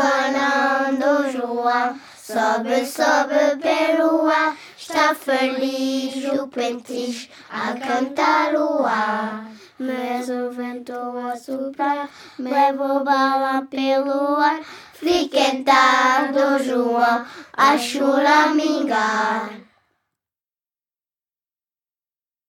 abanando João. Sobe, sobe pelo ar, está feliz o pentis a cantar o ar. Mas o vento a soprar, leva o bala pelo ar. Fiquentado João a choramingar.